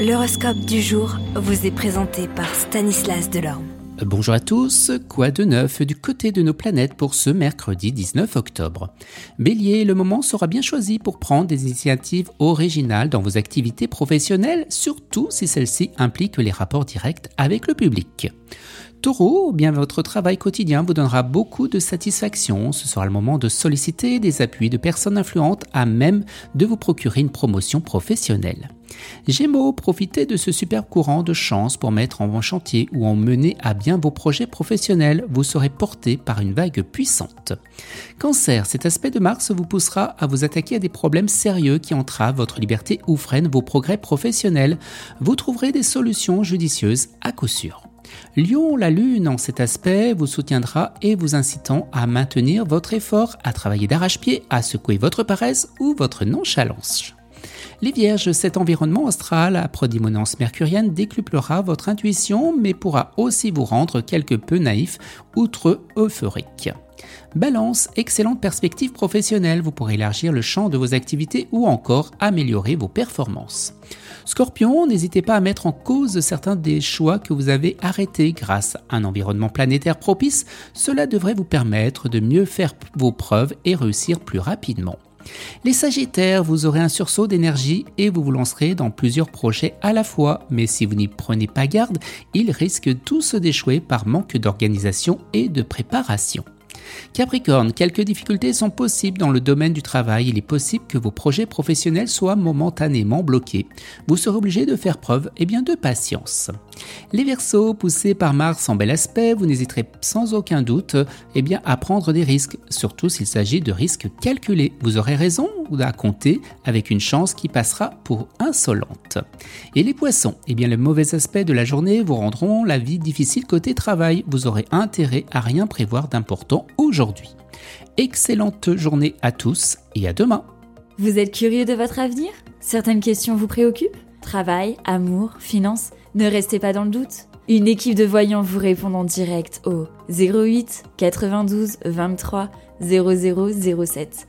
L'horoscope du jour vous est présenté par Stanislas Delorme. Bonjour à tous, quoi de neuf du côté de nos planètes pour ce mercredi 19 octobre? Bélier, le moment sera bien choisi pour prendre des initiatives originales dans vos activités professionnelles, surtout si celles-ci impliquent les rapports directs avec le public. Taureau, bien votre travail quotidien vous donnera beaucoup de satisfaction. Ce sera le moment de solliciter des appuis de personnes influentes à même de vous procurer une promotion professionnelle. Gémeaux, profitez de ce superbe courant de chance pour mettre en chantier ou en mener à bien vos projets professionnels. Vous serez porté par une vague puissante. Cancer, cet aspect de Mars vous poussera à vous attaquer à des problèmes sérieux qui entravent votre liberté ou freinent vos progrès professionnels. Vous trouverez des solutions judicieuses à coup sûr. Lion, la Lune, en cet aspect, vous soutiendra et vous incitant à maintenir votre effort, à travailler d'arrache-pied, à secouer votre paresse ou votre nonchalance. Les Vierges, cet environnement astral à prédominance mercurienne décuplera votre intuition, mais pourra aussi vous rendre quelque peu naïf, outre euphorique. Balance, excellente perspective professionnelle, vous pourrez élargir le champ de vos activités ou encore améliorer vos performances. Scorpion, n'hésitez pas à mettre en cause certains des choix que vous avez arrêtés grâce à un environnement planétaire propice, cela devrait vous permettre de mieux faire vos preuves et réussir plus rapidement. Les Sagittaires, vous aurez un sursaut d'énergie et vous vous lancerez dans plusieurs projets à la fois, mais si vous n'y prenez pas garde, ils risquent tous d'échouer par manque d'organisation et de préparation. Capricorne, quelques difficultés sont possibles dans le domaine du travail. Il est possible que vos projets professionnels soient momentanément bloqués. Vous serez obligé de faire preuve eh bien, de patience. Les Verseaux, poussés par Mars en bel aspect, vous n'hésiterez sans aucun doute eh à prendre des risques, surtout s'il s'agit de risques calculés. Vous aurez raison à compter avec une chance qui passera pour insolente. Et les Poissons, eh bien, le mauvais aspect de la journée vous rendront la vie difficile côté travail. Vous aurez intérêt à rien prévoir d'important aujourd'hui. Excellente journée à tous et à demain. Vous êtes curieux de votre avenir? Certaines questions vous préoccupent? Travail, amour, finances? Ne restez pas dans le doute. Une équipe de voyants vous répond en direct au 08 92 23 0007.